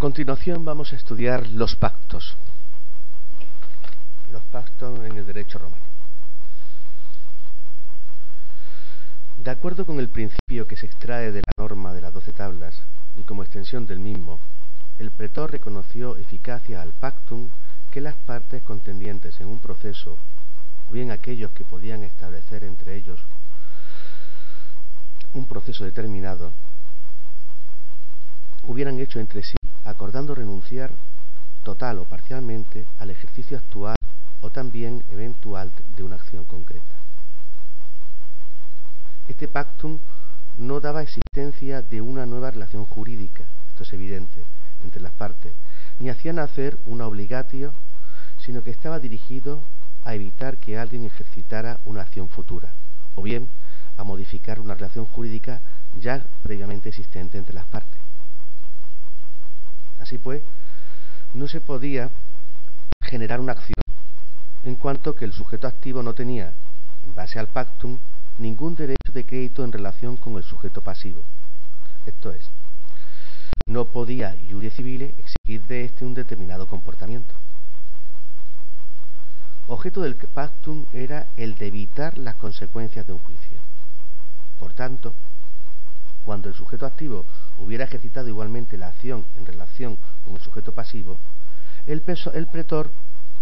continuación vamos a estudiar los pactos. Los pactos en el derecho romano. De acuerdo con el principio que se extrae de la norma de las doce tablas y como extensión del mismo, el pretor reconoció eficacia al pactum que las partes contendientes en un proceso, o bien aquellos que podían establecer entre ellos un proceso determinado, hubieran hecho entre sí acordando renunciar total o parcialmente al ejercicio actual o también eventual de una acción concreta. Este pactum no daba existencia de una nueva relación jurídica, esto es evidente, entre las partes, ni hacía nacer una obligatio, sino que estaba dirigido a evitar que alguien ejercitara una acción futura, o bien a modificar una relación jurídica ya previamente existente entre las partes. Así pues, no se podía generar una acción, en cuanto que el sujeto activo no tenía, en base al pactum, ningún derecho de crédito en relación con el sujeto pasivo. Esto es, no podía iure civile exigir de éste un determinado comportamiento. Objeto del pactum era el de evitar las consecuencias de un juicio. Por tanto, cuando el sujeto activo hubiera ejercitado igualmente la acción en relación con el sujeto pasivo, el, pretor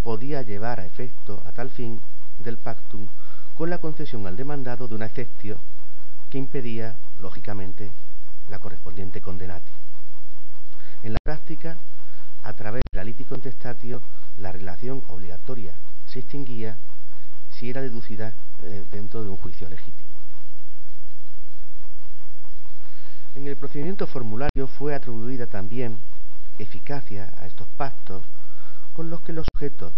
podía llevar a efecto a tal fin del pactum con la concesión al demandado de una excepción que impedía, lógicamente, la correspondiente condenatio. En la práctica, a través de la litis contestatio, la relación obligatoria se extinguía si era deducida eh, dentro de un juicio legítimo. En el procedimiento formulario fue atribuida también eficacia a estos pactos con los que los sujetos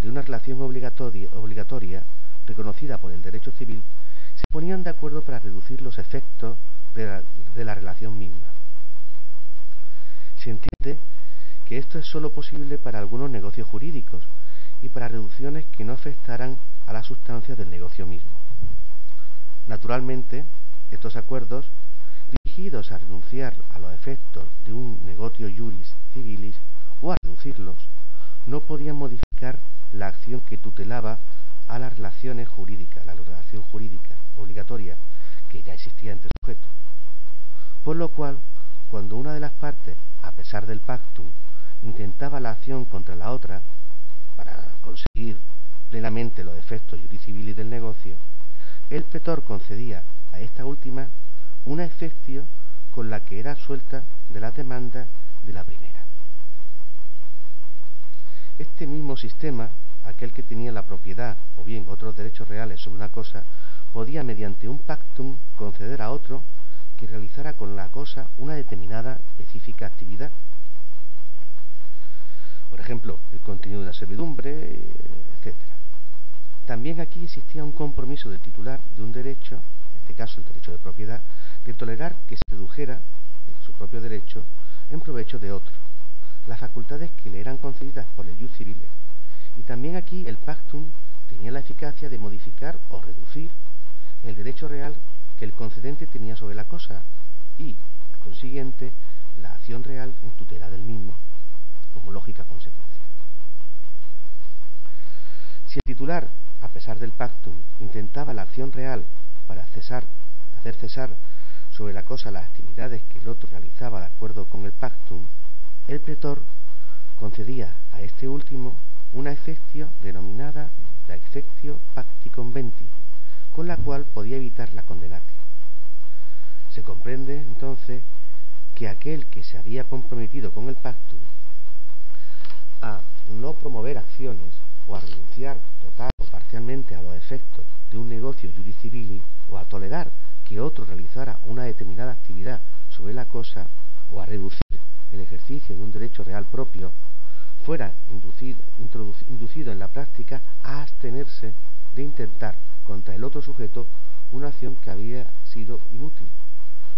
de una relación obligatoria, reconocida por el derecho civil se ponían de acuerdo para reducir los efectos de la, relación misma. Entiende que esto es sólo posible para algunos negocios jurídicos y para reducciones que no afectaran a la sustancia del negocio mismo. Naturalmente, estos acuerdos dirigidos a renunciar a los efectos de un negocio juris civilis o a reducirlos, no podían modificar la acción que tutelaba a las relaciones jurídicas, la relación jurídica obligatoria que ya existía entre sujetos. Por lo cual, cuando una de las partes, a pesar del pactum, intentaba la acción contra la otra para conseguir plenamente los efectos civilis del negocio, el pretor concedía a esta última una excepción con la que era suelta de la demanda de la primera. Este mismo sistema, aquel que tenía la propiedad o bien otros derechos reales sobre una cosa, podía mediante un pactum conceder a otro que realizara con la cosa una determinada específica actividad. Por ejemplo, el contenido de la servidumbre, etc. También aquí existía un compromiso del titular de un derecho, en este caso el derecho de propiedad, de tolerar que se redujera su propio derecho en provecho de otro, las facultades que le eran concedidas por el jus civile. Y también aquí el pactum tenía la eficacia de modificar o reducir el derecho real que el concedente tenía sobre la cosa y, por consiguiente, la acción real en tutela del mismo, como lógica consecuencia. Si el titular, a pesar del pactum, intentaba la acción real para cesar, hacer cesar sobre la cosa las actividades que el otro realizaba de acuerdo con el pactum, el pretor concedía a este último una excepción denominada la exceptio pacti conventi, con la cual podía evitar la condenación. Se comprende entonces que aquel que se había comprometido con el pactum a no promover acciones o a renunciar total o parcialmente a los efectos de un negocio judicibili o a tolerar que otro realizara una determinada actividad sobre la cosa o a reducir el ejercicio de un derecho real propio, fuera inducido en la práctica a abstenerse de intentar contra el otro sujeto una acción que había sido inútil,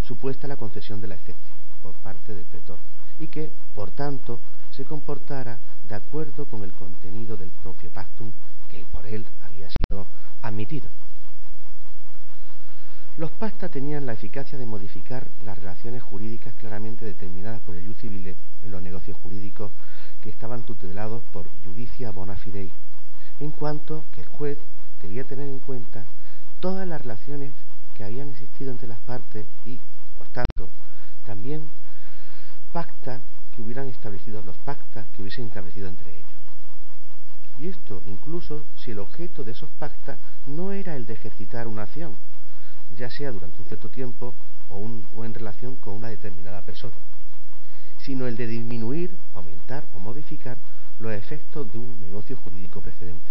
supuesta la concesión de la excepción por parte del pretor, y que, por tanto, se comportara de acuerdo con el contenido del propio pactum que por él había sido admitido. Los pacta tenían la eficacia de modificar las relaciones jurídicas claramente determinadas por el jus civile en los negocios jurídicos que estaban tutelados por judicia bona fidei, en cuanto que el juez debía tener en cuenta todas las relaciones que habían existido entre las partes y, por tanto, también pacta que hubieran establecido los pactas que hubiesen establecido entre ellos. Y esto incluso si el objeto de esos pactas no era el de ejercitar una acción, ya sea durante un cierto tiempo o, en relación con una determinada persona, sino el de disminuir, aumentar o modificar los efectos de un negocio jurídico precedente.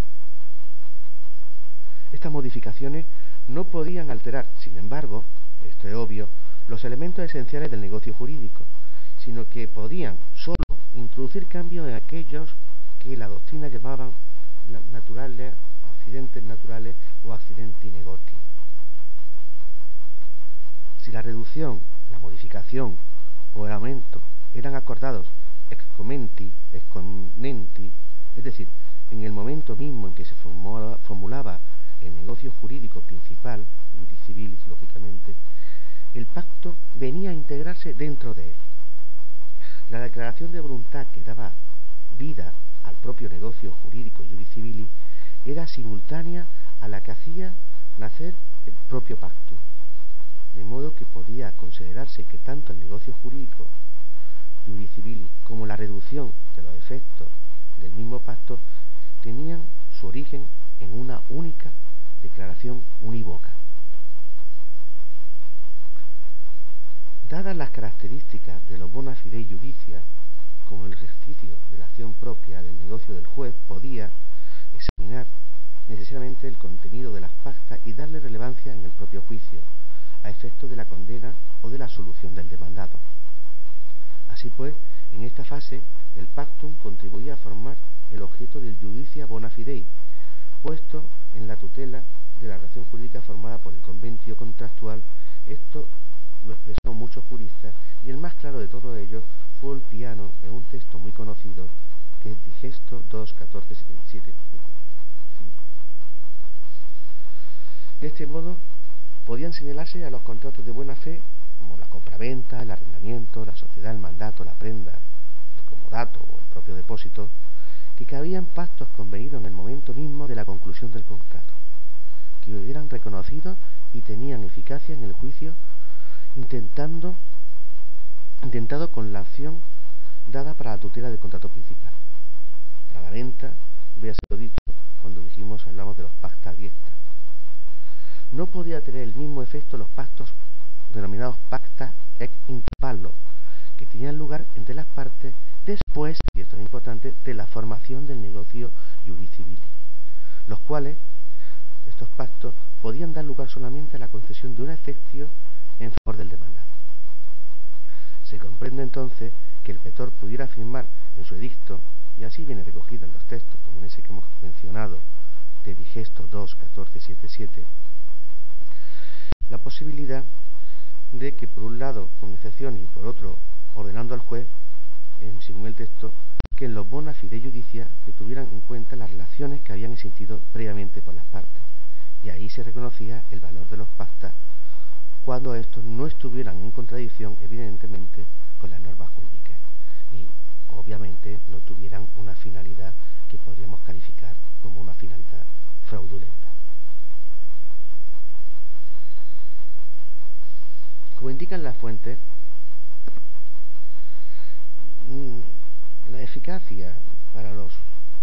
Estas modificaciones no podían alterar, sin embargo, esto es obvio, los elementos esenciales del negocio jurídico, sino que podían sólo introducir cambios en aquellos que la doctrina llamaban naturales, accidentes naturales o accidenti negoti. Si la reducción, la modificación o el aumento eran acordados ex commenti, ex es decir, en el momento mismo en que se formulaba, el negocio jurídico principal, civilis, lógicamente, el pacto venía a integrarse dentro de él. La declaración de voluntad que daba vida al propio negocio jurídico civilis era simultánea a la que hacía nacer el propio pacto de modo que podía considerarse que tanto el negocio jurídico como la reducción de los efectos del mismo pacto tenían su origen en una única declaración unívoca. Dadas las características de los bona fide judicia, como el ejercicio de la acción propia del negocio del juez podía examinar necesariamente el contenido de las pactas y darle relevancia en el propio juicio, a efecto de la condena o de la solución del demandado. Así pues, en esta fase, el pactum contribuía a formar el objeto del judicia bona fidei, puesto en la tutela de la relación jurídica formada por el conventio contractual. Esto lo expresó muchos juristas y el más claro de todos ellos fue el piano en un texto muy conocido que es Digesto 2, 14, 77. De este modo, podían señalarse a los contratos de buena fe como la compraventa, el arrendamiento, la sociedad, el mandato, la prenda, el comodato o el propio depósito, que cabían pactos convenidos en el momento mismo de la conclusión del contrato, que hubieran reconocido y tenían eficacia en el juicio intentando intentado con la acción dada para la tutela del contrato principal. Para la venta, hubiera sido dicho cuando dijimos, hablamos de los pacta diestra no podía tener el mismo efecto los pactos denominados pacta ex intervallo, que tenían lugar entre las partes después, y esto es importante, de la formación del negocio civil, los cuales, estos pactos, podían dar lugar solamente a la concesión de una excepción en favor del demandado. Se comprende entonces que el petor pudiera afirmar en su edicto, y así viene recogido en los textos, como en ese que hemos mencionado, de Digesto 2, 14, 7, 7, la posibilidad de que por un lado con excepción y por otro ordenando al juez, en, según el texto, que en los bona fide judicia que tuvieran en cuenta las relaciones que habían existido previamente por las partes. Y ahí se reconocía el valor de los pactas cuando estos no estuvieran en contradicción, evidentemente, con las normas jurídicas, ni obviamente no tuvieran una finalidad que podríamos calificar como una finalidad fraudulenta. Como indican las fuentes, mm, la eficacia para los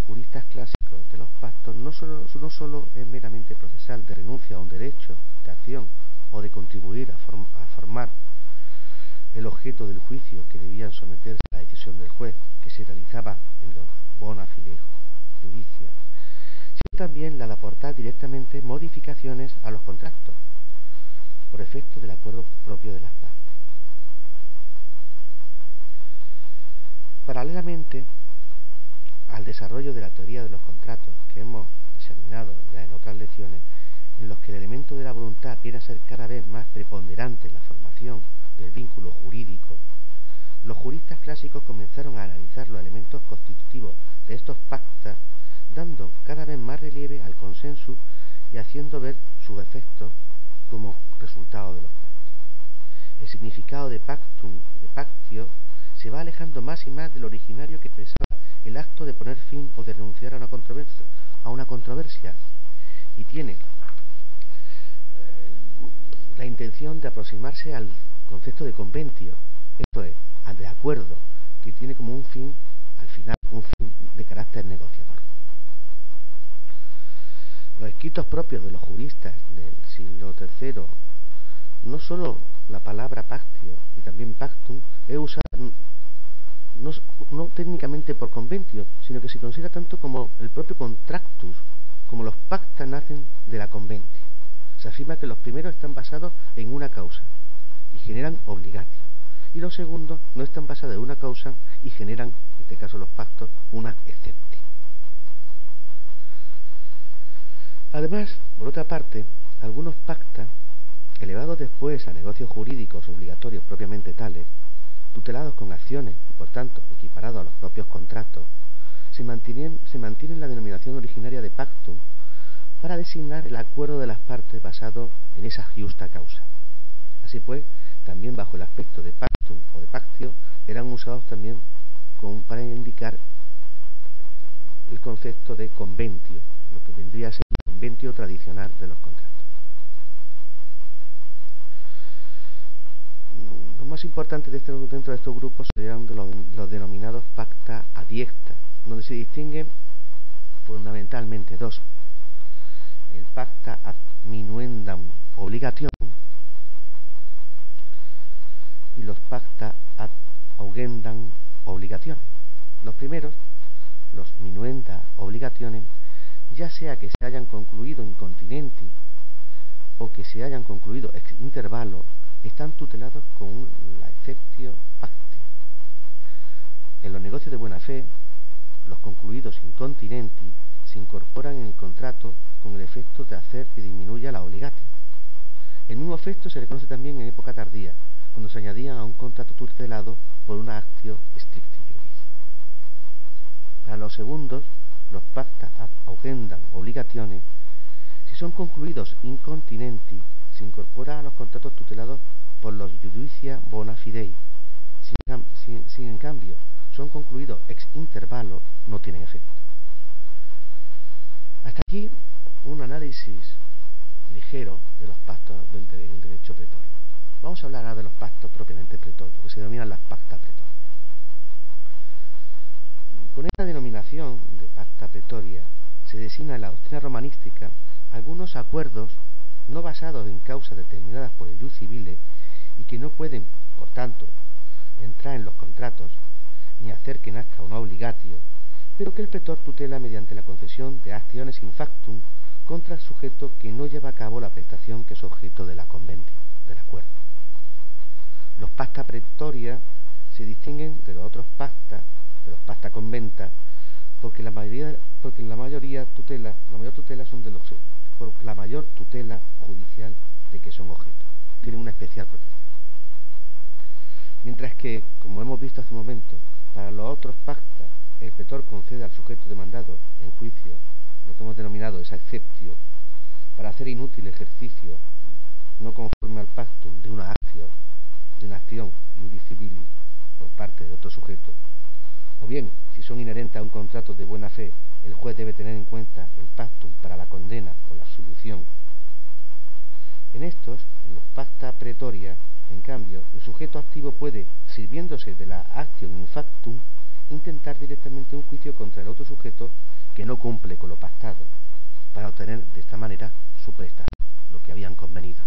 juristas clásicos de los pactos no solo, no solo es meramente procesal de renuncia a un derecho de acción o de contribuir a, formar el objeto del juicio que debían someterse a la decisión del juez, que se realizaba en los bona fide judicia, sino también la de aportar directamente modificaciones a los contratos, por efecto del acuerdo propio de las partes. Paralelamente al desarrollo de la teoría de los contratos que hemos examinado ya en otras lecciones, en los que el elemento de la voluntad viene a ser cada vez más preponderante en la formación del vínculo jurídico, los juristas clásicos comenzaron a analizar los elementos constitutivos de estos pactas, dando cada vez más relieve al consenso y haciendo ver sus efectos como resultado de los pactos. El significado de pactum y de pactio se va alejando más y más del originario que expresaba el acto de poner fin o de renunciar a una controversia, a una controversia y tiene la intención de aproximarse al concepto de conventio, esto es, al de acuerdo, que tiene como un fin, al final, un fin de carácter negociador. Los escritos propios de los juristas del siglo III, no solo la palabra pactio y también pactum, es usada no, no técnicamente por conventio, sino que se considera tanto como el propio contractus, como los pacta nacen de la conventio. Se afirma que los primeros están basados en una causa y generan obligatio. Y los segundos no están basados en una causa y generan, en este caso los pactos, una exceptio. Además, por otra parte, algunos pactas, elevados después a negocios jurídicos obligatorios propiamente tales, tutelados con acciones y por tanto equiparados a los propios contratos, se mantienen, se mantiene la denominación originaria de pactum para designar el acuerdo de las partes basado en esa justa causa. Así pues, también bajo el aspecto de pactum o de pactio, eran usados también para indicar el concepto de conventio, lo que vendría a ser el conventio tradicional de los contratos. Los más importantes de este, dentro de estos grupos serían los, denominados pacta adiecta, donde se distinguen fundamentalmente dos. El pacta ad minuendam obligation y los pacta ad augendam obligaciones. Los primeros, los minuenda obligaciones, ya sea que se hayan concluido incontinenti o que se hayan concluido ex intervalo están tutelados con la exceptio pacti. En los negocios de buena fe, los concluidos incontinenti se incorporan en el contrato con el efecto de hacer que disminuya la obligati. El mismo efecto se reconoce también en época tardía, cuando se añadía a un contrato tutelado por una actio stricti juris. Para los segundos, los pacta ad augendam obligaciones, si son concluidos incontinenti, se incorpora a los contratos tutelados por los judicia bona fidei. Si, en cambio son concluidos ex intervalo, no tienen efecto. Hasta aquí un ligero de los pactos del, derecho pretorio. Vamos a hablar ahora de los pactos propiamente pretorios, que se denominan las pacta pretoria. Con esta denominación de pacta pretoria se designa en la doctrina romanística algunos acuerdos no basados en causas determinadas por el jus civile y que no pueden, por tanto, entrar en los contratos ni hacer que nazca una obligatio, pero que el pretor tutela mediante la concesión de acciones in factum contra el sujeto que no lleva a cabo la prestación que es objeto de la convención, del acuerdo. Los pacta pretoria se distinguen de los otros pacta, de los pacta conventa, porque la mayoría, porque la mayoría tutela, la mayor tutela son de los, por la mayor tutela judicial de que son objeto. Tienen una especial protección. Mientras que, como hemos visto hace un momento, para los otros pactas el pretor concede al sujeto demandado en juicio lo que hemos denominado esa exceptio para hacer inútil ejercicio no conforme al pactum de una acción, de una acción judicibili por parte de otro sujeto, o bien, si son inherentes a un contrato de buena fe, el juez debe tener en cuenta el pactum para la condena o la absolución. En estos, en los pacta pretoria, en cambio, el sujeto activo puede, sirviéndose de la acción in factum, intentar directamente un juicio contra el otro sujeto que no cumple con lo pactado, para obtener de esta manera su prestación, lo que habían convenido.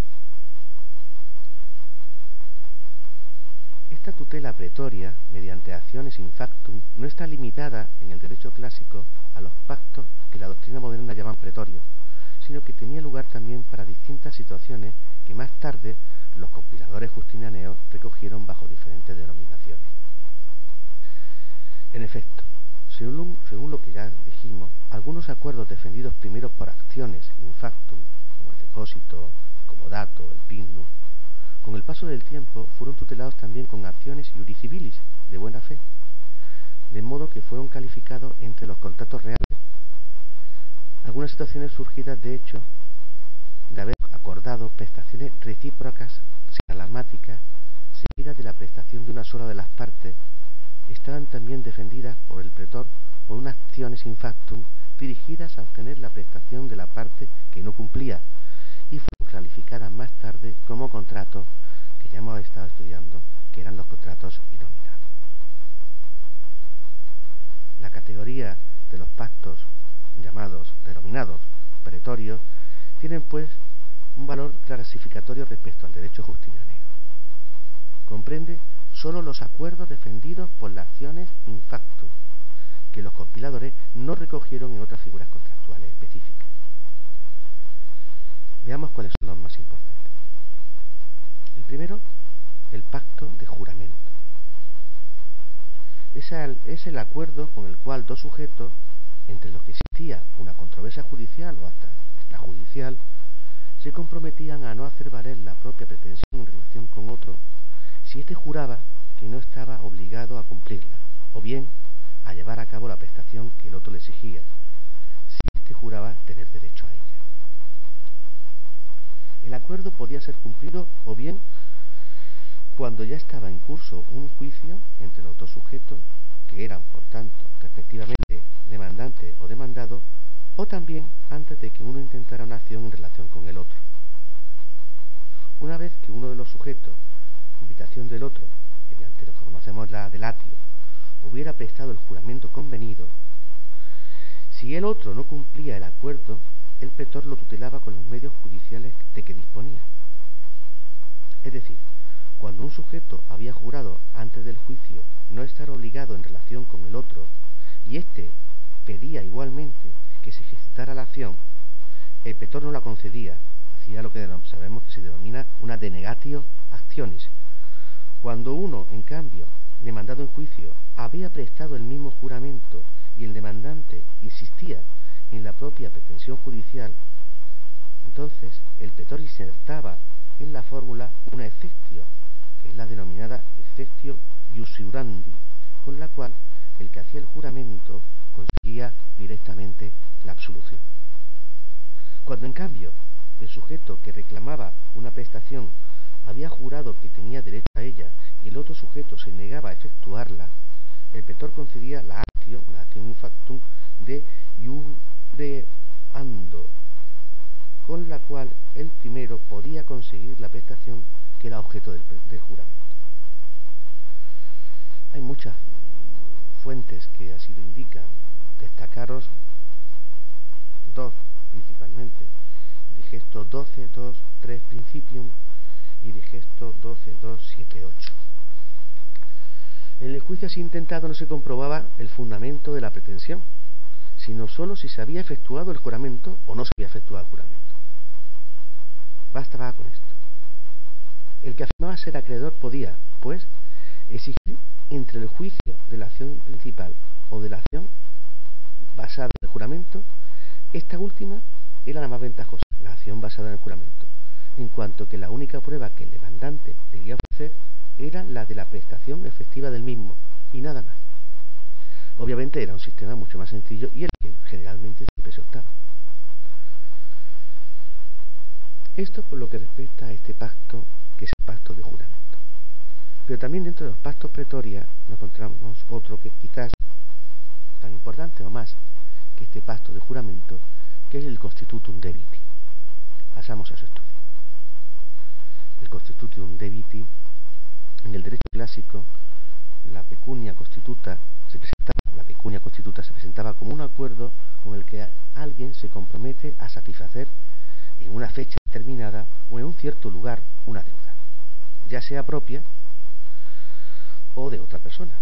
Esta tutela pretoria, mediante acciones in factum, no está limitada en el derecho clásico a los pactos que la doctrina moderna llama pretorios, sino que tenía lugar también para distintas situaciones que más tarde los compiladores justinianeos recogieron bajo diferentes denominaciones. En efecto, según, lo que ya dijimos, algunos acuerdos defendidos primero por acciones in factum, como el depósito, el comodato, el pinnu, con el paso del tiempo fueron tutelados también con acciones iuri civilis de buena fe, de modo que fueron calificados entre los contratos reales. Algunas situaciones surgidas, de hecho, de haber acordado prestaciones recíprocas alamáticas seguidas de la prestación de una sola de las partes, estaban también defendidas por el pretor por unas acciones in factum dirigidas a obtener la prestación de la parte que no cumplía y fueron calificadas más tarde como contratos que ya hemos estado estudiando, que eran los contratos inominados. La categoría de los pactos llamados, denominados pretorios, tienen pues un valor clasificatorio respecto al derecho justinaneo. Comprende solo los acuerdos defendidos por las acciones in factum, que los compiladores no recogieron en otras figuras contractuales específicas. Veamos cuáles son los más importantes. El primero, el pacto de juramento. Es el, es el acuerdo con el cual dos sujetos, entre los que existía una controversia judicial o hasta extrajudicial, se comprometían a no hacer valer la propia pretensión en relación con otro si éste juraba que no estaba obligado a cumplirla, o bien a llevar a cabo la prestación que el otro le exigía, si éste juraba tener derecho a ella. El acuerdo podía ser cumplido o bien cuando ya estaba en curso un juicio entre los dos sujetos, que eran, por tanto, respectivamente demandante o demandado, o también antes de que uno intentara una acción en relación con el otro. Una vez que uno de los sujetos, del otro, mediante lo que conocemos la delatio, hubiera prestado el juramento convenido, si el otro no cumplía el acuerdo, el pretor lo tutelaba con los medios judiciales de que disponía. Es decir, cuando un sujeto había jurado antes del juicio no estar obligado en relación con el otro, y éste pedía igualmente que se ejercitara la acción, el pretor no la concedía, hacía lo que sabemos que se denomina una denegatio actionis. Cuando uno, en cambio, demandado en juicio, había prestado el mismo juramento y el demandante insistía en la propia pretensión judicial, entonces el pretor insertaba en la fórmula una efectio, que es la denominada effectio iusurandi, con la cual el que hacía el juramento conseguía directamente la absolución. Cuando en cambio el sujeto que reclamaba una prestación había jurado que tenía derecho a ella y el otro sujeto se negaba a efectuarla, el pretor concedía la actio, una acción factum de iureando, con la cual el primero podía conseguir la prestación que era objeto del, del juramento. Hay muchas fuentes que así lo indican. Destacaros dos principalmente. Digesto 12, 2, 3 Principium y Digesto 12, 2, 7, 8. En el juicio así intentado no se comprobaba el fundamento de la pretensión, sino sólo si se había efectuado el juramento o no se había efectuado el juramento. Bastaba con esto. El que afirmaba ser acreedor podía, pues, exigir entre el juicio de la acción principal o de la acción basada en el juramento, esta última era la más ventajosa, la acción basada en el juramento, en cuanto que la única prueba que el demandante debía ofrecer era la de la prestación efectiva del mismo y nada más. Obviamente era un sistema mucho más sencillo y el que generalmente siempre se optaba. Esto por lo que respecta a este pacto, que es el pacto de juramento. Pero también dentro de los pactos pretorias nos encontramos otro que es quizás tan importante o más que este pacto de juramento, que es el Constitutum Debiti. Pasamos a su estudio. El Constitutum Debiti, en el derecho clásico, la pecunia constituta se presentaba, la pecunia constituta se presentaba como un acuerdo con el que alguien se compromete a satisfacer en una fecha determinada o en un cierto lugar una deuda, ya sea propia o de otra persona,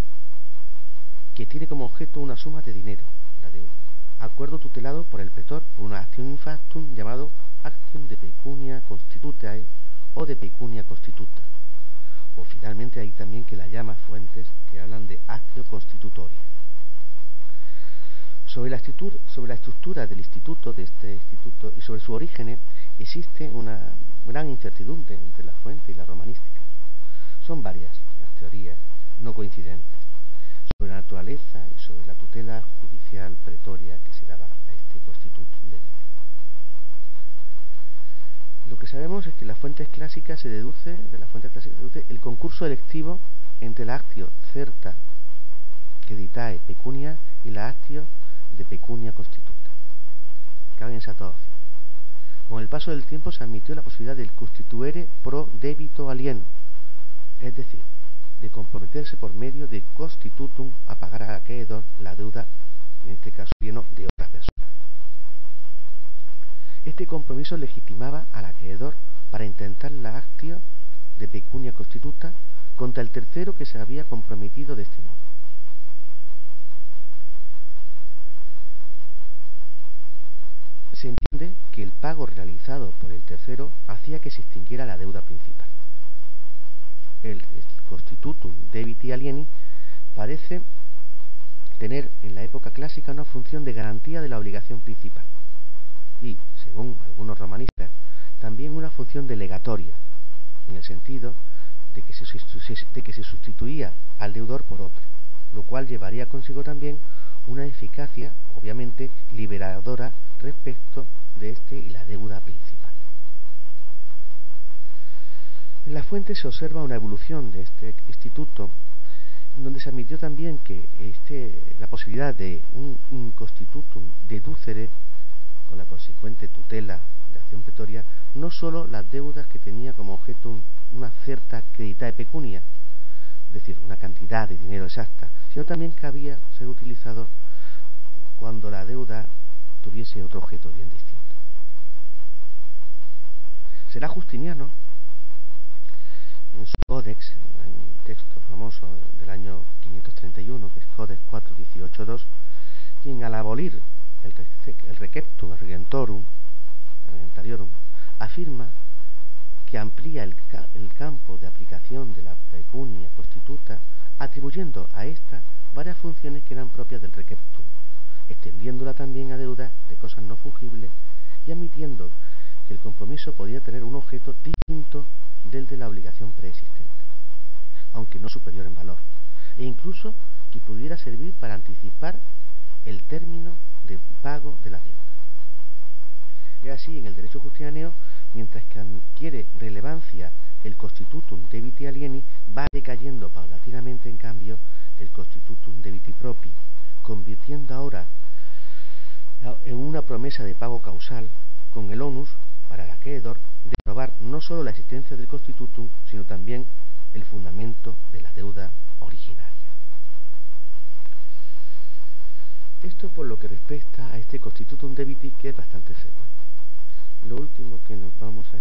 que tiene como objeto una suma de dinero, la deuda, acuerdo tutelado por el pretor por una acción in factum llamado acción de pecunia constitutae o de pecunia constituta. O finalmente hay también que la llama fuentes que hablan de actio constitutoria. Sobre la, estructura del instituto, de este instituto, y sobre su origen, existe una gran incertidumbre entre la fuente y la romanística. Son varias las teorías no coincidentes sobre la naturaleza y sobre la tutela judicial pretoria que se daba a este constituto Lo que sabemos es que las fuentes clásicas se deduce, de las fuentes clásicas se deduce el concurso electivo entre la actio certa que ditae pecunia y la actio de pecunia constituta. Cabe en esa Con el paso del tiempo se admitió la posibilidad del constituere pro débito alieno, es decir, de comprometerse por medio de constitutum a pagar al acreedor la deuda, en este caso lleno de. Este compromiso legitimaba al acreedor para intentar la actio de pecunia constituta contra el tercero que se había comprometido de este modo. Se entiende que el pago realizado por el tercero hacía que se extinguiera la deuda principal. El, constitutum debiti alieni parece tener en la época clásica una función de garantía de la obligación principal y, según algunos romanistas, también una función delegatoria, en el sentido de que, se, de que se sustituía al deudor por otro, lo cual llevaría consigo también una eficacia, obviamente, liberadora respecto de este y la deuda principal. En la fuente se observa una evolución de este instituto, donde se admitió también que este, la posibilidad de un, un constitutum deducere, con la consecuente tutela de acción pretoria, no sólo las deudas que tenía como objeto una cierta credita de pecunia, es decir, una cantidad de dinero exacta, sino también que había ser utilizado cuando la deuda tuviese otro objeto bien distinto. Será Justiniano en su códex, hay un texto famoso del año 531, que es Codex 4.18.2, quien al abolir el, receptum regentorum, regentariorum, afirma que amplía el, el, campo de aplicación de la pecunia constituta, atribuyendo a esta varias funciones que eran propias del receptum, extendiéndola también a deudas de cosas no fungibles y admitiendo que el compromiso podía tener un objeto distinto del de la obligación preexistente, aunque no superior en valor, e incluso que pudiera servir para anticipar el término de pago de la deuda. Es así, en el derecho justiniano, mientras que adquiere relevancia el constitutum debiti alieni, va decayendo paulatinamente, en cambio, el constitutum debiti propi, convirtiendo ahora en una promesa de pago causal con el onus para el acreedor de probar no sólo la existencia del constitutum, sino también el fundamento de la deuda originaria. Esto por lo que respecta a este constitutum debiti que es bastante frecuente. Lo último que nos vamos a,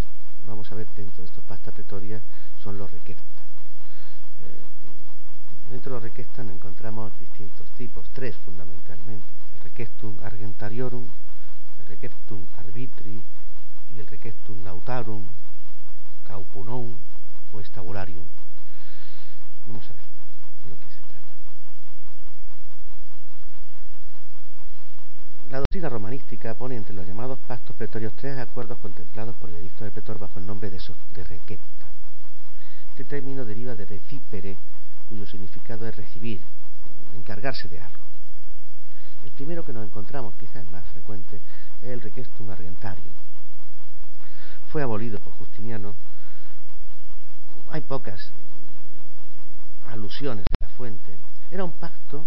vamos a ver dentro de estos pasta pretoria son los requestas. Eh, dentro de los requestas nos encontramos distintos tipos, tres fundamentalmente. El requestum argentariorum, el requestum arbitri y el requestum nautarum, caupunum o estabularium. Vamos a ver lo que se trata. La doctrina romanística pone entre los llamados pactos pretorios tres acuerdos contemplados por el edicto del pretor bajo el nombre de, de requesta. Este término deriva de recipere, cuyo significado es recibir, encargarse de algo. El primero que nos encontramos, quizás más frecuente, es el requestum argentarium fue abolido por Justiniano, hay pocas alusiones a la fuente. Era un pacto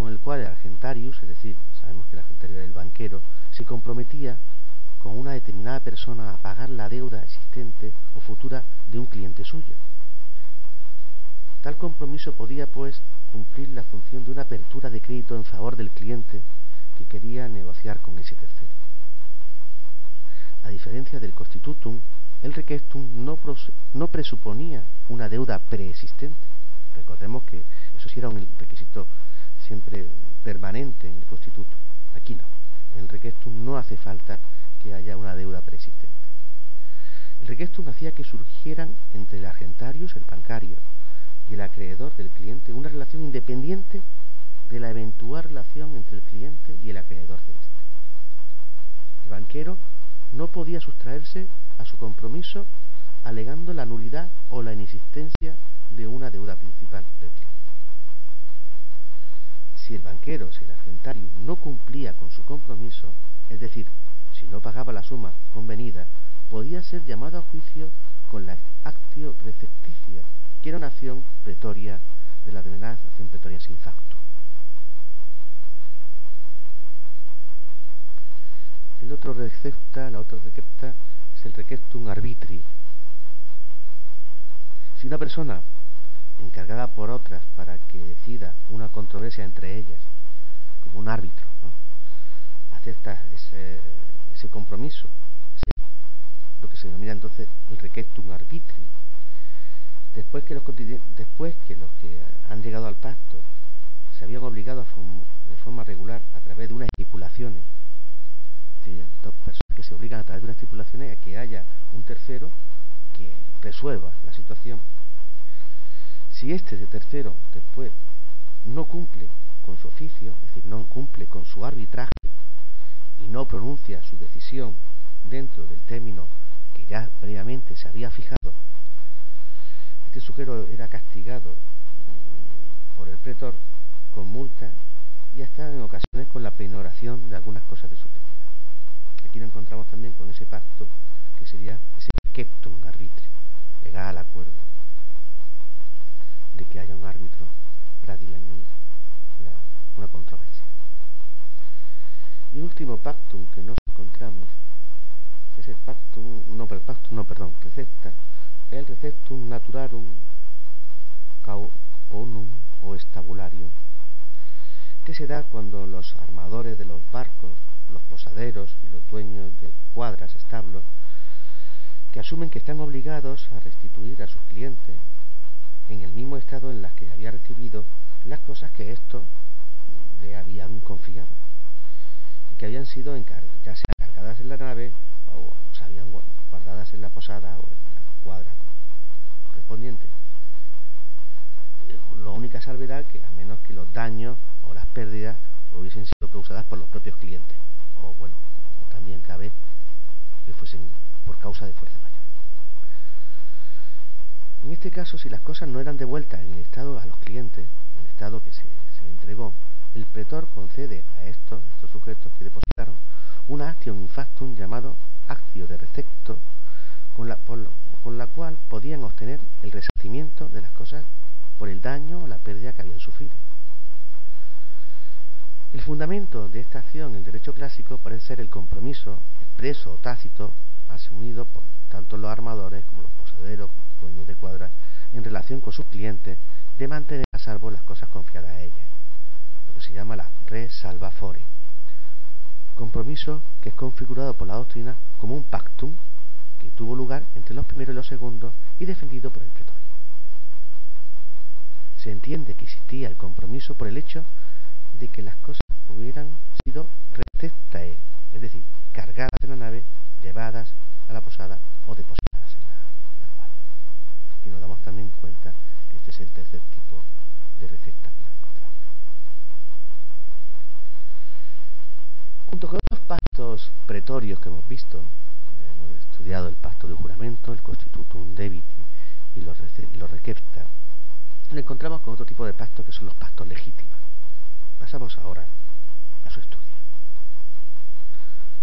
con el cual el argentarius, es decir, sabemos que el argentario era el banquero, se comprometía con una determinada persona a pagar la deuda existente o futura de un cliente suyo. Tal compromiso podía, pues, cumplir la función de una apertura de crédito en favor del cliente que quería negociar con ese tercero. A diferencia del constitutum, el requestum no, no presuponía una deuda preexistente. Recordemos que eso sí era un requisito siempre permanente en el constitutum. Aquí no. En el requestum no hace falta que haya una deuda preexistente. El requestum hacía que surgieran entre el argentarius, el bancario, y el acreedor del cliente una relación independiente de la eventual relación entre el cliente y el acreedor de este. El banquero no podía sustraerse a su compromiso alegando la nulidad o la inexistencia de una deuda principal del cliente. Si el banquero, si el argentario no cumplía con su compromiso, es decir, si no pagaba la suma convenida, podía ser llamado a juicio con la actio recepticia, que era una acción pretoria de la denominada acción pretoria sin facto. El otro recepta, la otra recepta, es el receptum arbitri. Si una persona encargada por otras para que decida una controversia entre ellas, como un árbitro, acepta ese, ese compromiso, lo que se denomina entonces el requestum arbitri. Después que, los, después que los que han llegado al pacto se habían obligado de forma regular a través de unas estipulaciones, dos personas que se obligan a través de unas estipulaciones a que haya un tercero que resuelva la situación, si este de tercero después no cumple con su oficio, es decir, no cumple con su arbitraje y no pronuncia su decisión dentro del término que ya previamente se había fijado, este sujeto era castigado mm, por el pretor con multa y hasta en ocasiones con la peinoración de algunas cosas de su propiedad. Aquí lo encontramos también con ese pacto que sería ese keptum arbitrio, llegar al acuerdo de que haya un árbitro para dirimir una controversia. Y el último pactum que nos encontramos es el pactum, no, el pactum, no, perdón, recepta, el receptum naturarum cauponum o estabularium, que se da cuando los armadores de los barcos, los posaderos y los dueños de cuadras, establos, que asumen que están obligados a restituir a sus clientes en el mismo estado en las que había recibido las cosas que estos le habían confiado y que habían sido ya sea cargadas en la nave o, se habían guardadas en la posada o en la cuadra correspondiente. La única salvedad que a menos que los daños o las pérdidas hubiesen sido causadas por los propios clientes o bueno, también cabe que fuesen por causa de fuerza mayor. En este caso, si las cosas no eran devueltas en el estado a los clientes, en el estado que se, entregó, el pretor concede a estos, estos sujetos que depositaron, una acción infactum llamado actio de recepto, con la, con la cual podían obtener el resarcimiento de las cosas por el daño o la pérdida que habían sufrido. El fundamento de esta acción en derecho clásico parece ser el compromiso expreso o tácito asumido por tanto los armadores como los posaderos, dueños de cuadras, en relación con sus clientes, de mantener a salvo las cosas confiadas a ellas, lo que se llama la res salva. Compromiso que es configurado por la doctrina como un pactum que tuvo lugar entre los primeros y los segundos y defendido por el pretorio. Se entiende que existía el compromiso por el hecho de que las cosas hubieran sido receptae, es decir, cargadas en la nave, llevadas a la posada o depositadas en la, en cuadra. Y nos damos también cuenta que este es el tercer tipo de receta que nos encontramos. Junto con los pactos pretorios que hemos visto, hemos estudiado el pacto de juramento, el constitutum debiti y los, y los recepta, nos encontramos con otro tipo de pactos que son los pactos legítimos. Pasamos ahora a su estudio.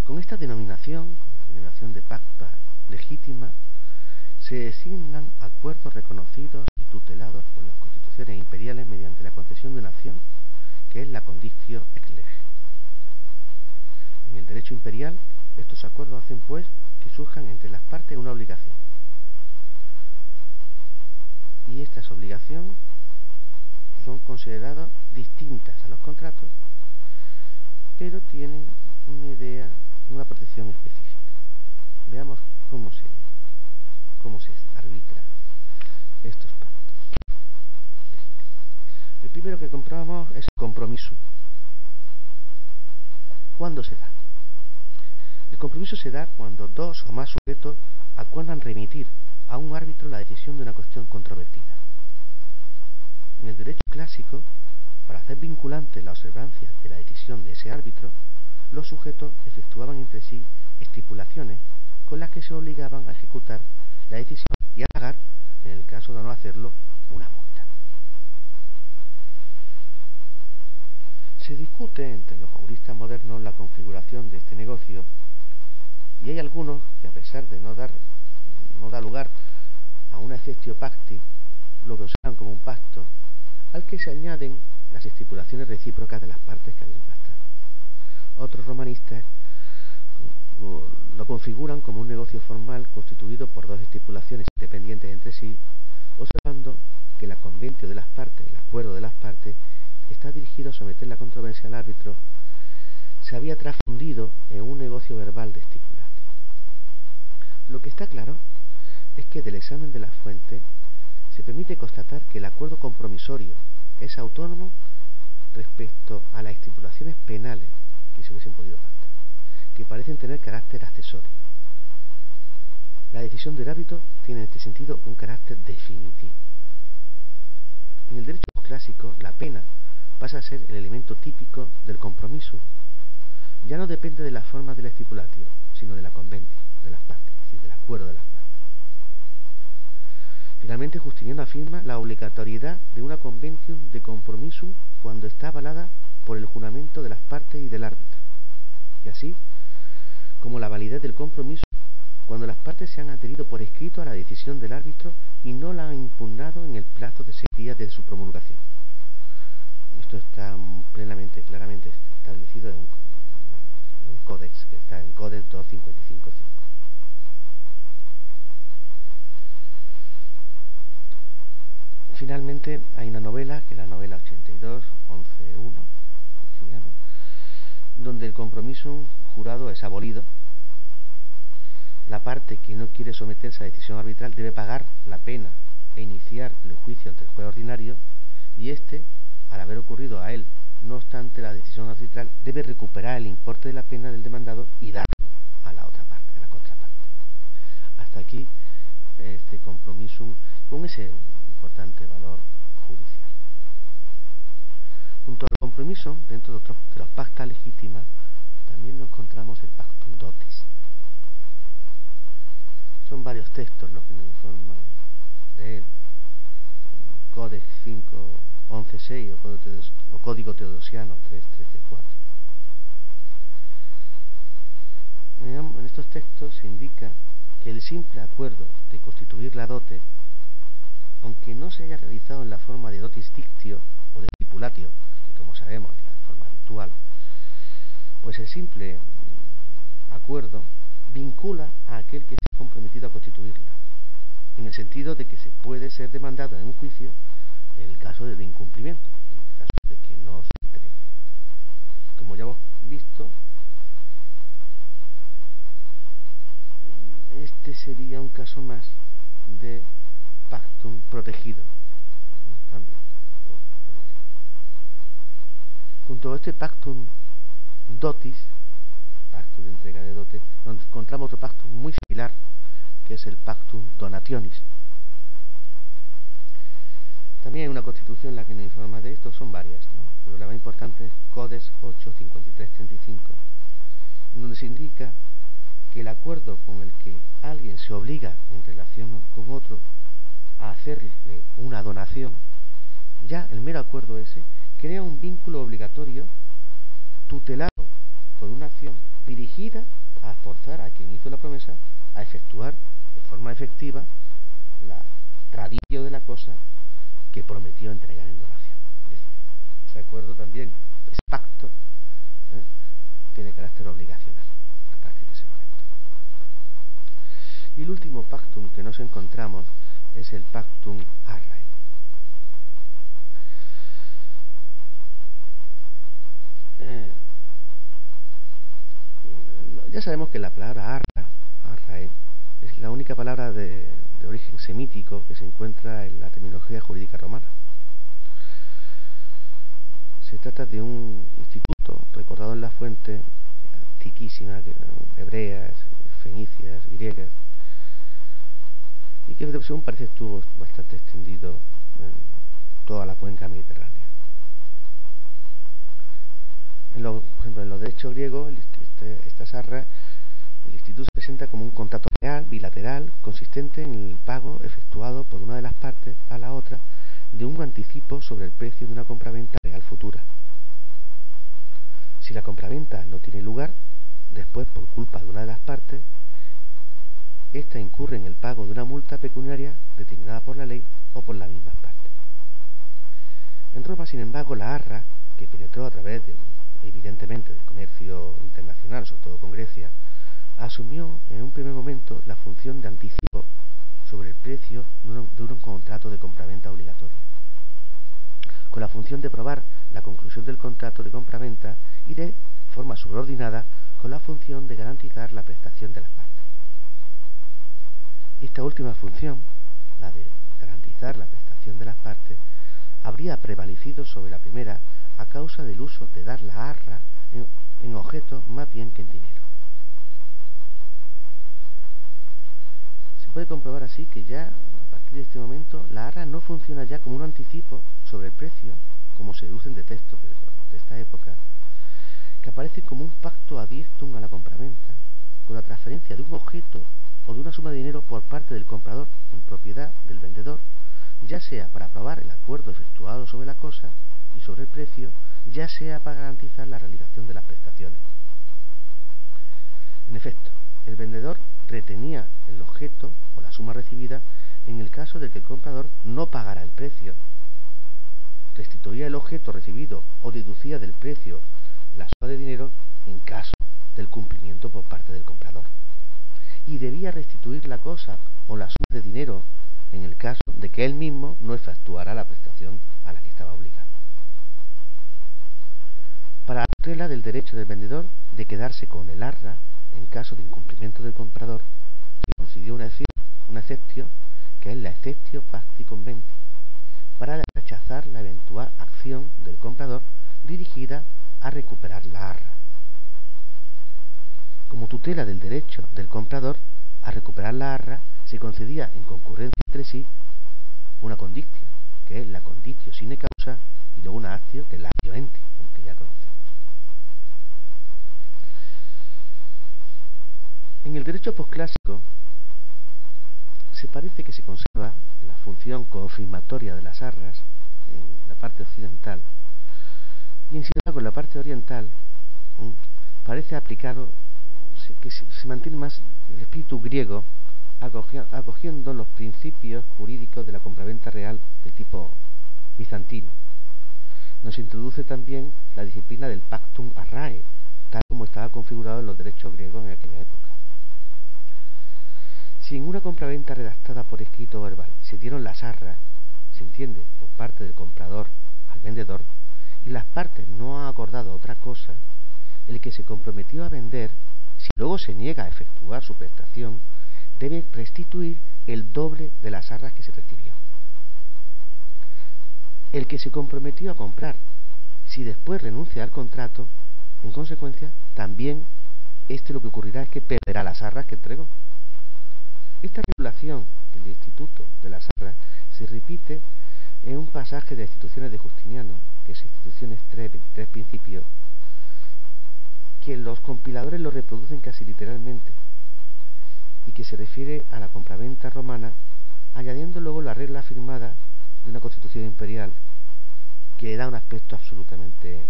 Con esta denominación, denominación de pacta legítima, se designan acuerdos reconocidos y tutelados por las constituciones imperiales mediante la concesión de una que es la condictio ex lege. En el derecho imperial, estos acuerdos hacen pues que surjan entre las partes una obligación. Y estas obligaciones son consideradas distintas a los contratos, pero tienen una idea una protección específica. Veamos cómo se, cómo se arbitra estos pactos. El primero que comprobamos es el compromiso. ¿Cuándo se da? El compromiso se da cuando dos o más sujetos acuerdan remitir a un árbitro la decisión de una cuestión controvertida. En el derecho clásico, para hacer vinculante la observancia de la decisión de ese árbitro, los sujetos efectuaban entre sí estipulaciones con las que se obligaban a ejecutar la decisión y a pagar, en el caso de no hacerlo, una multa. Se discute entre los juristas modernos la configuración de este negocio y hay algunos que a pesar de no dar, no dar lugar a una exceptio pacti, lo consideran como un pacto al que se añaden las estipulaciones recíprocas de las partes que habían pactado. Otros romanistas lo configuran como un negocio formal constituido por dos estipulaciones independientes entre sí, observando que la conventio de las partes, el acuerdo de las partes, está dirigido a someter la controversia al árbitro, se había transfundido en un negocio verbal de estipulati. Lo que está claro es que del examen de la fuente se permite constatar que el acuerdo compromisorio es autónomo respecto a las estipulaciones penales que se hubiesen podido pactar que parecen tener carácter accesorio. La decisión del hábito tiene en este sentido un carácter definitivo. En el derecho clásico, la pena pasa a ser el elemento típico del compromiso. Ya no depende de la forma del estipulatio, sino de la conventia, de las partes, es decir, del acuerdo de las partes. Finalmente, Justiniano afirma la obligatoriedad de una convención de compromiso cuando está avalada por el juramento de las partes y del árbitro. Y así, como la validez del compromiso cuando las partes se han adherido por escrito a la decisión del árbitro y no la han impugnado en el plazo de seis días de su promulgación. Esto está plenamente, claramente establecido en un, códex que está en Codex 255.5. Finalmente hay una novela, que es la novela 82, 11.1, donde el compromiso jurado es abolido, la parte que no quiere someterse a decisión arbitral debe pagar la pena e iniciar el juicio ante el juez ordinario y éste, al haber ocurrido a él, no obstante la decisión arbitral, debe recuperar el importe de la pena del demandado y darlo a la otra parte, a la contraparte. Hasta aquí este compromiso con ese importante valor judicial. Junto al compromiso, dentro de, otros, de los pactas legítimas, también nos encontramos el pactum dotis. Son varios textos los que nos informan de él. Codex 5, 11, 6 o Código Teodosiano 3, 13, 4. En estos textos se indica que el simple acuerdo de constituir la dote, aunque no se haya realizado en la forma de dotis dictio o de stipulatio, que como sabemos es la forma habitual, pues el simple acuerdo vincula a aquel que se ha comprometido a constituirla, en el sentido de que se puede ser demandado en un juicio en el caso de incumplimiento, en el caso de que no se entregue. Como ya hemos visto, este sería un caso más de pactum protegido, también. Junto a este pactum dotis, pacto de entrega de dote, encontramos otro pacto muy similar, que es el pactum donationis. También hay una constitución en la que nos informa de esto, son varias, pero la más importante es Codes 8, 53, 35, donde se indica que el acuerdo con el que alguien se obliga en relación con otro a hacerle una donación, ya el mero acuerdo ese crea un vínculo obligatorio tutelado por una acción dirigida a forzar a quien hizo la promesa a efectuar de forma efectiva la tradición de la cosa que prometió entregar en donación. ese acuerdo también, ese pacto, ¿eh? tiene carácter obligacional a partir de ese momento. Y el último pactum que nos encontramos es el pactum arrae. Eh, ya sabemos que la palabra arra, arrae, es la única palabra de, origen semítico que se encuentra en la terminología jurídica romana. Se trata de un instituto recordado en la fuente antiquísima, hebreas, fenicias, griegas, y que según parece estuvo bastante extendido en toda la cuenca mediterránea. En lo, por ejemplo, en los derechos griegos, este, esta sarra, el instituto se presenta como un contrato real, bilateral, consistente en el pago efectuado por una de las partes a la otra de un anticipo sobre el precio de una compraventa real futura. Si la compraventa no tiene lugar, después por culpa de una de las partes, ésta incurre en el pago de una multa pecuniaria determinada por la ley o por la misma parte. En Roma, sin embargo, la arra, que penetró a través de, evidentemente del comercio internacional, sobre todo con Grecia, asumió en un primer momento la función de anticipo sobre el precio de un, contrato de compraventa obligatorio, con la función de probar la conclusión del contrato de compraventa y de forma subordinada con la función de garantizar la prestación de las partes. Esta última función, la de garantizar la prestación de las partes, habría prevalecido sobre la primera a causa del uso de dar la arra en, en objeto más bien que en dinero. Se puede comprobar así que ya a partir de este momento la arra no funciona ya como un anticipo sobre el precio, como se deducen de textos de, esta época, que aparece como un pacto adiestum a la compraventa, con la transferencia de un objeto o de una suma de dinero por parte del comprador en propiedad del vendedor, ya sea para aprobar el acuerdo efectuado sobre la cosa y sobre el precio, ya sea para garantizar la realización de las prestaciones. En efecto, el vendedor retenía el objeto o la suma recibida en el caso de que el comprador no pagara el precio. Restituía el objeto recibido o deducía del precio la suma de dinero en caso del cumplimiento por parte del comprador y debía restituir la cosa o la suma de dinero en el caso de que él mismo no efectuara la prestación a la que estaba obligado. Para la tutela del derecho del vendedor de quedarse con el arra en caso de incumplimiento del comprador, se una, una excepción que es la exceptio pacti conventi, para rechazar la eventual acción del comprador dirigida a recuperar la arra como del derecho del comprador a recuperar la arra, se concedía en concurrencia entre sí una condictio, que es la condictio sine causa, y luego una actio, que es la actio enti, que ya conocemos. En el derecho posclásico se parece que se conserva la función confirmatoria de las arras en la parte occidental y en sin embargo en la parte oriental parece aplicado que se, mantiene más el espíritu griego acogiendo los principios jurídicos de la compraventa real de tipo bizantino. Nos introduce también la disciplina del pactum arrae, tal como estaba configurado en los derechos griegos en aquella época. Si en una compraventa redactada por escrito verbal se dieron las arras, se entiende, por parte del comprador al vendedor, y las partes no han acordado otra cosa, el que se comprometió a vender si luego se niega a efectuar su prestación, debe restituir el doble de las arras que se recibió. El que se comprometió a comprar, si después renuncia al contrato, en consecuencia, también este lo que ocurrirá es que perderá las arras que entregó. Esta regulación del Instituto de las Arras se repite en un pasaje de instituciones de Justiniano, que es Instituciones tres, tres principios, que los compiladores lo reproducen casi literalmente y que se refiere a la compraventa romana, añadiendo luego la regla firmada de una constitución imperial que da un aspecto absolutamente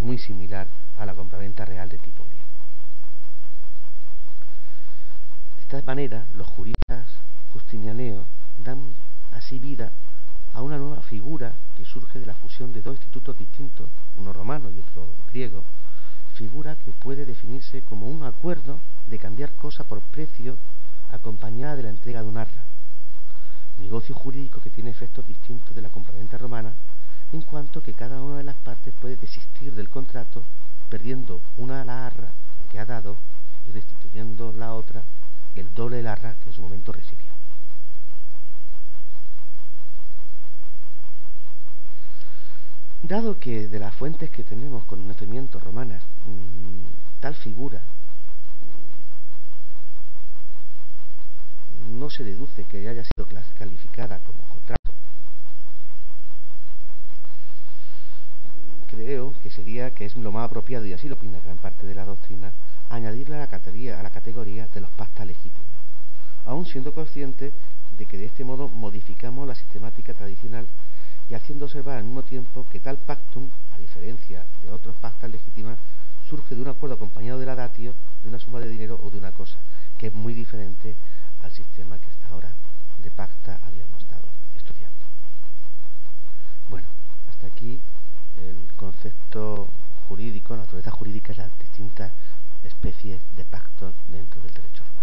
mm, muy similar a la compraventa real de tipo griego. De esta manera, los juristas justinianeos dan así vida a una nueva figura que surge de la fusión de dos institutos distintos, uno romano y otro griego, figura que puede definirse como un acuerdo de cambiar cosa por precio acompañada de la entrega de un arra, negocio jurídico que tiene efectos distintos de la compraventa romana, en cuanto que cada una de las partes puede desistir del contrato perdiendo una la arra que ha dado y restituyendo la otra el doble del arra que en su momento recibió. Dado que de las fuentes que tenemos con conocimientos romanas, mm, tal figura mm, no se deduce que haya sido calificada como contrato, creo que sería que es lo más apropiado, y así lo opina gran parte de la doctrina, añadirle a la categoría, a la categoría de los pactas legítimos, aun siendo consciente de que de este modo modificamos la sistemática tradicional y haciendo observar al mismo tiempo que tal pactum, a diferencia de otros pactas legítimas, surge de un acuerdo acompañado de la datio, de una suma de dinero o de una cosa, que es muy diferente al sistema que hasta ahora de pacta habíamos estado estudiando. Bueno, hasta aquí el concepto jurídico, la naturaleza jurídica de las distintas especies de pactos dentro del derecho romano.